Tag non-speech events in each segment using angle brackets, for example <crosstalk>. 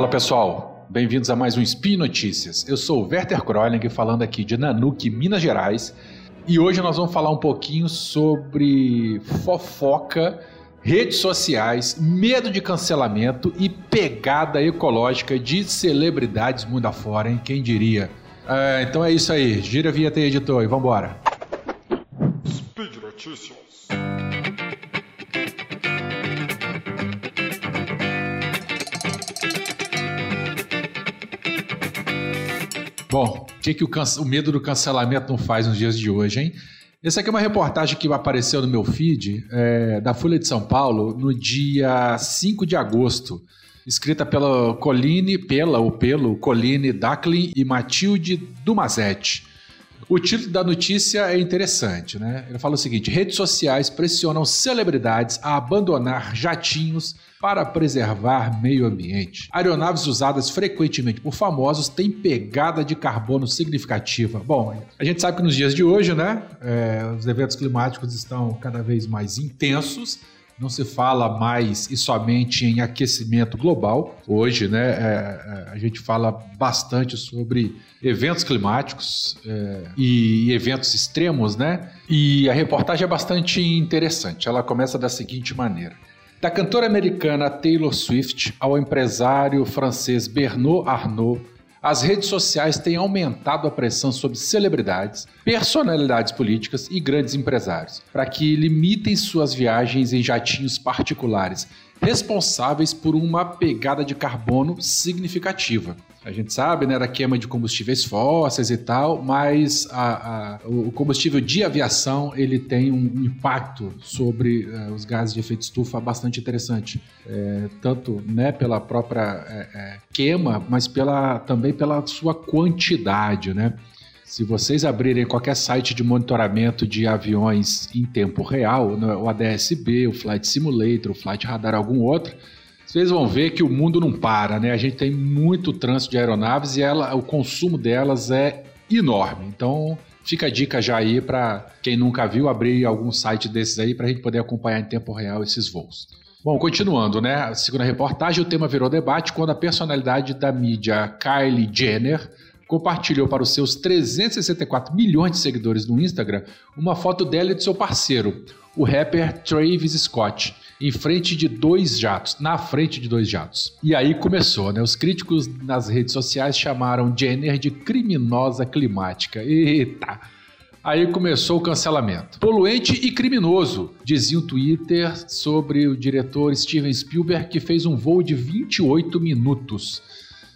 Fala pessoal, bem-vindos a mais um Spin Notícias. Eu sou o Werther Kroling, falando aqui de Nanuque, Minas Gerais. E hoje nós vamos falar um pouquinho sobre fofoca, redes sociais, medo de cancelamento e pegada ecológica de celebridades mundo afora, hein? Quem diria? É, então é isso aí, gira a vinheta aí, editor, e vambora. Speed Notícias. Bom, o que, que o, o, medo do cancelamento não faz nos dias de hoje, hein? Essa aqui é uma reportagem que apareceu no meu feed é, da Folha de São Paulo no dia 5 de agosto, escrita pela Coline, pela ou pelo Coline Dacklin e Matilde Dumazetti. O título da notícia é interessante, né? Ele fala o seguinte: redes sociais pressionam celebridades a abandonar jatinhos para preservar meio ambiente. Aeronaves usadas frequentemente por famosos têm pegada de carbono significativa. Bom, a gente sabe que nos dias de hoje, né, é, os eventos climáticos estão cada vez mais intensos não se fala mais e somente em aquecimento global. Hoje, né, é, é, a gente fala bastante sobre eventos climáticos é, e eventos extremos, né? E a reportagem é bastante interessante. Ela começa da seguinte maneira. Da cantora americana Taylor Swift ao empresário francês Bernard Arnault, as redes sociais têm aumentado a pressão sobre celebridades, personalidades políticas e grandes empresários, para que limitem suas viagens em jatinhos particulares, responsáveis por uma pegada de carbono significativa. A gente sabe, né, da queima de combustíveis fósseis e tal, mas a, a, o combustível de aviação ele tem um impacto sobre uh, os gases de efeito estufa bastante interessante, é, tanto né, pela própria é, é, queima, mas pela, também pela sua quantidade, né? Se vocês abrirem qualquer site de monitoramento de aviões em tempo real, né, o ADSB, o Flight Simulator, o Flight Radar, algum outro, vocês vão ver que o mundo não para, né? A gente tem muito trânsito de aeronaves e ela, o consumo delas é enorme. Então, fica a dica já aí para quem nunca viu abrir algum site desses aí para a gente poder acompanhar em tempo real esses voos. Bom, continuando, né? Segundo a reportagem, o tema virou debate quando a personalidade da mídia Kylie Jenner compartilhou para os seus 364 milhões de seguidores no Instagram uma foto dela e de seu parceiro, o rapper Travis Scott, em frente de dois jatos, na frente de dois jatos. E aí começou, né? Os críticos nas redes sociais chamaram Jenner de criminosa climática. Eita! Aí começou o cancelamento. Poluente e criminoso, dizia o Twitter sobre o diretor Steven Spielberg, que fez um voo de 28 minutos.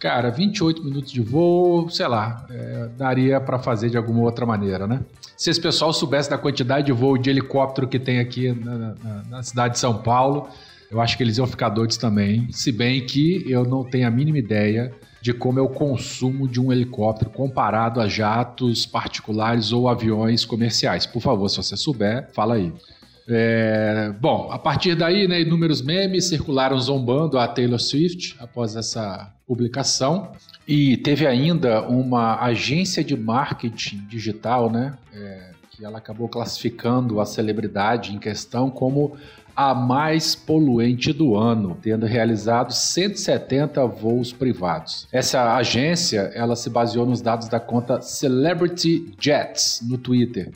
Cara, 28 minutos de voo, sei lá, é, daria para fazer de alguma outra maneira, né? Se esse pessoal soubesse da quantidade de voo de helicóptero que tem aqui na, na, na cidade de São Paulo, eu acho que eles iam ficar doidos também. Se bem que eu não tenho a mínima ideia de como é o consumo de um helicóptero comparado a jatos particulares ou aviões comerciais. Por favor, se você souber, fala aí. É, bom, a partir daí, né, inúmeros memes circularam zombando a Taylor Swift após essa publicação. E teve ainda uma agência de marketing digital, né, é, que ela acabou classificando a celebridade em questão como a mais poluente do ano, tendo realizado 170 voos privados. Essa agência, ela se baseou nos dados da conta Celebrity Jets no Twitter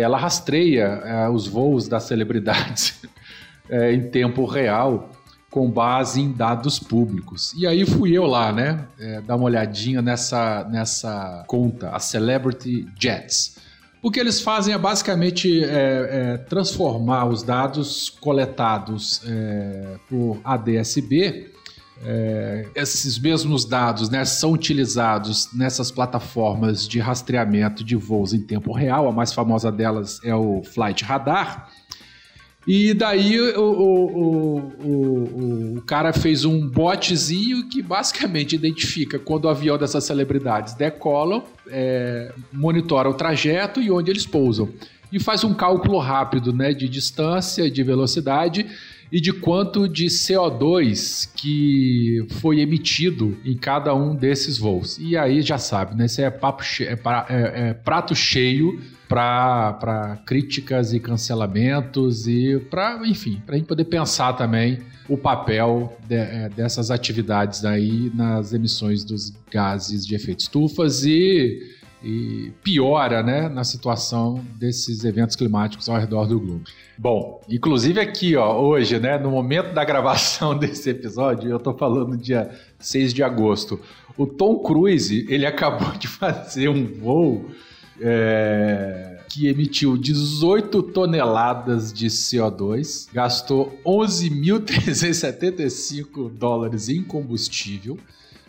ela rastreia é, os voos das celebridades <laughs> é, em tempo real com base em dados públicos. E aí fui eu lá, né, é, dar uma olhadinha nessa, nessa conta, a Celebrity Jets. O que eles fazem é basicamente é, é, transformar os dados coletados é, por ADSB é, esses mesmos dados né, são utilizados nessas plataformas de rastreamento de voos em tempo real. A mais famosa delas é o Flight Radar. E daí o, o, o, o, cara fez um botzinho que basicamente identifica quando o avião dessas celebridades decolam, é, monitora o trajeto e onde eles pousam. E faz um cálculo rápido né, de distância, de velocidade e de quanto de CO2 que foi emitido em cada um desses voos. E aí já sabe, né? Isso é, papo é, é, é prato cheio para críticas e cancelamentos e para, enfim, para a gente poder pensar também o papel de, é, dessas atividades aí nas emissões dos gases de efeito estufas e e piora né, na situação desses eventos climáticos ao redor do globo. Bom, inclusive aqui, ó, hoje, né, no momento da gravação <laughs> desse episódio, eu estou falando dia 6 de agosto, o Tom Cruise, ele acabou de fazer um voo é, que emitiu 18 toneladas de CO2, gastou 11.375 dólares em combustível,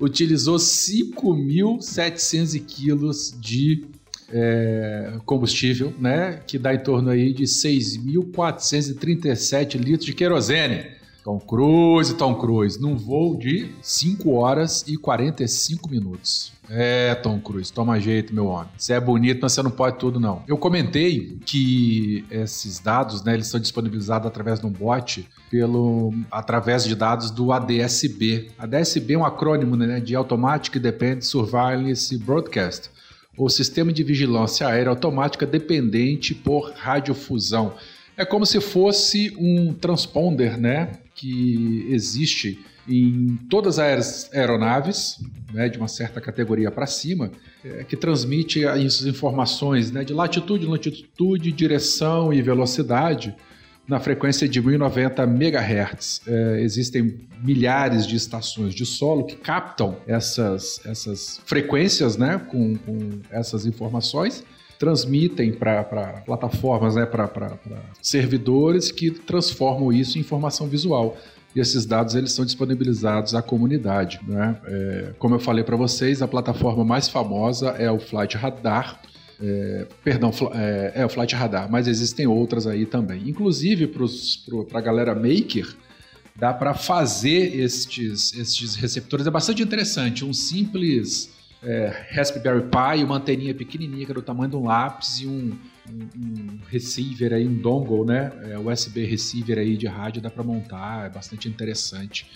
utilizou 5.700 quilos de é, combustível, né? Que dá em torno aí de 6.437 litros de querosene. Tom Cruise, Tom Cruise, num voo de 5 horas e 45 minutos. É, Tom Cruise, toma jeito, meu homem. Você é bonito, mas você não pode tudo, não. Eu comentei que esses dados, né, eles são disponibilizados através de um bot, pelo, através de dados do ADSB. ADSB é um acrônimo né, de Automatic Dependent Surveillance Broadcast, ou Sistema de Vigilância Aérea Automática Dependente por Radiofusão. É como se fosse um transponder, né? Que existe em todas as aeronaves, né, de uma certa categoria para cima, é, que transmite essas informações né, de latitude, longitude, direção e velocidade na frequência de 1090 MHz. É, existem milhares de estações de solo que captam essas, essas frequências né, com, com essas informações transmitem para plataformas, né, para servidores que transformam isso em informação visual. E esses dados eles são disponibilizados à comunidade. Né? É, como eu falei para vocês, a plataforma mais famosa é o Flight Radar, é, perdão, é, é, o Flight Radar, mas existem outras aí também. Inclusive para a galera maker, dá para fazer estes, estes receptores. É bastante interessante. Um simples é, Raspberry Pi, uma anteninha pequenininha que era do tamanho de um lápis e um, um, um receiver aí, um dongle, né? É, USB receiver aí de rádio dá para montar, é bastante interessante.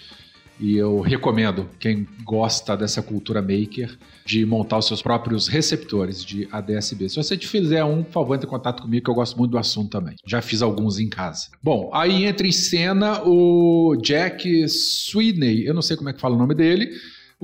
E eu recomendo quem gosta dessa cultura maker de montar os seus próprios receptores de ADSB. Se você te fizer um, por favor, entre em contato comigo que eu gosto muito do assunto também. Já fiz alguns em casa. Bom, aí entra em cena o Jack Sweeney, eu não sei como é que fala o nome dele,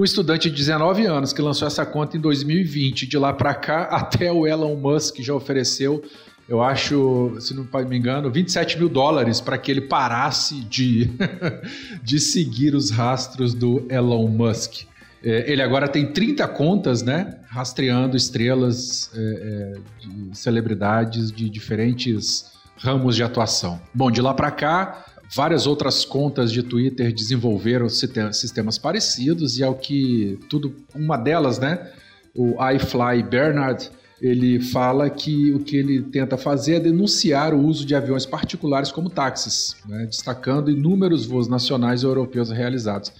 o estudante de 19 anos que lançou essa conta em 2020, de lá para cá, <laughs> até o Elon Musk já ofereceu, eu acho, se não me engano, 27 mil dólares para que ele parasse de, <laughs> de seguir os rastros do Elon Musk. É, ele agora tem 30 contas, né? Rastreando estrelas é, é, de celebridades de diferentes ramos de atuação. Bom, de lá para cá, Várias outras contas de Twitter desenvolveram sistemas parecidos e ao que tudo, uma delas, né, o iFly Bernard, ele fala que o que ele tenta fazer é denunciar o uso de aviões particulares como táxis, né, destacando inúmeros voos nacionais e europeus realizados.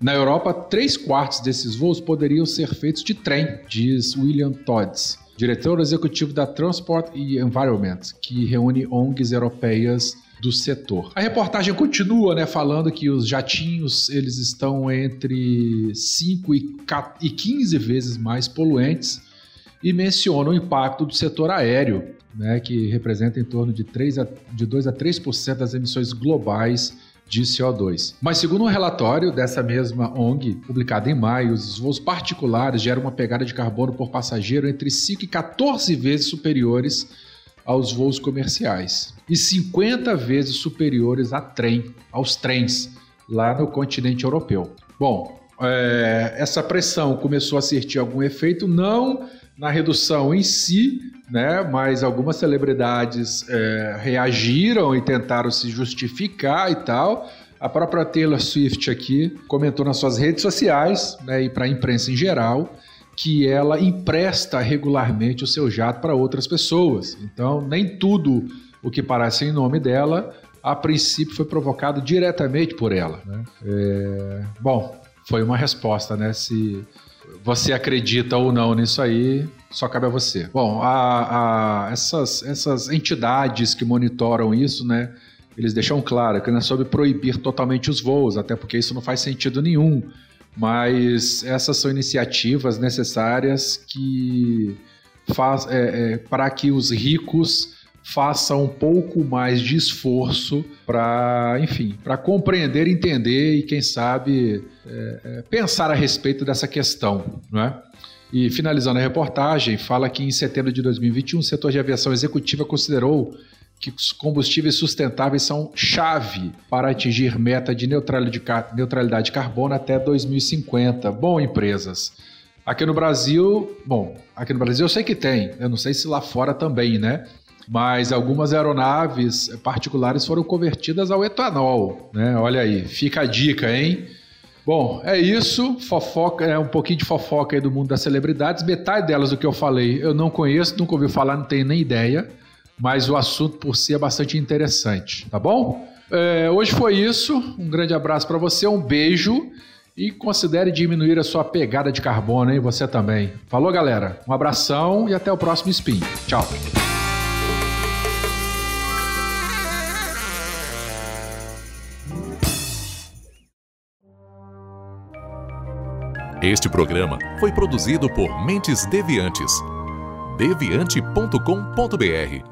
Na Europa, três quartos desses voos poderiam ser feitos de trem, diz William Todds, diretor executivo da Transport e Environment, que reúne ONGs europeias do setor. A reportagem continua, né, falando que os jatinhos eles estão entre 5 e 15 vezes mais poluentes e menciona o impacto do setor aéreo, né, que representa em torno de, 3 a, de 2 a 3% das emissões globais de CO2. Mas segundo um relatório dessa mesma ONG, publicado em maio, os voos particulares geram uma pegada de carbono por passageiro entre 5 e 14 vezes superiores aos voos comerciais e 50 vezes superiores a trem, aos trens lá no continente europeu. Bom, é, essa pressão começou a surtir algum efeito, não na redução em si, né, mas algumas celebridades é, reagiram e tentaram se justificar e tal. A própria Taylor Swift aqui comentou nas suas redes sociais né, e para a imprensa em geral que ela empresta regularmente o seu jato para outras pessoas. Então, nem tudo o que parece em nome dela, a princípio foi provocado diretamente por ela. Né? É... Bom, foi uma resposta, né? Se você acredita ou não nisso aí, só cabe a você. Bom, a, a, essas, essas entidades que monitoram isso, né? eles deixam claro que não é sobre proibir totalmente os voos, até porque isso não faz sentido nenhum. Mas essas são iniciativas necessárias que faz, é, é, para que os ricos façam um pouco mais de esforço para, enfim, para compreender, entender e quem sabe é, é, pensar a respeito dessa questão, não é? E finalizando a reportagem, fala que em setembro de 2021 o setor de aviação executiva considerou que os combustíveis sustentáveis são chave para atingir meta de neutralidade de carbono até 2050. Bom, empresas. Aqui no Brasil, bom, aqui no Brasil eu sei que tem, eu não sei se lá fora também, né? Mas algumas aeronaves particulares foram convertidas ao etanol, né? Olha aí, fica a dica, hein? Bom, é isso. Fofoca, é um pouquinho de fofoca aí do mundo das celebridades. Metade delas do que eu falei eu não conheço, nunca ouvi falar, não tenho nem ideia. Mas o assunto por si é bastante interessante, tá bom? É, hoje foi isso. Um grande abraço para você, um beijo e considere diminuir a sua pegada de carbono, hein? Você também. Falou, galera. Um abração e até o próximo Spin. Tchau. Este programa foi produzido por Mentes Deviantes. deviante.com.br.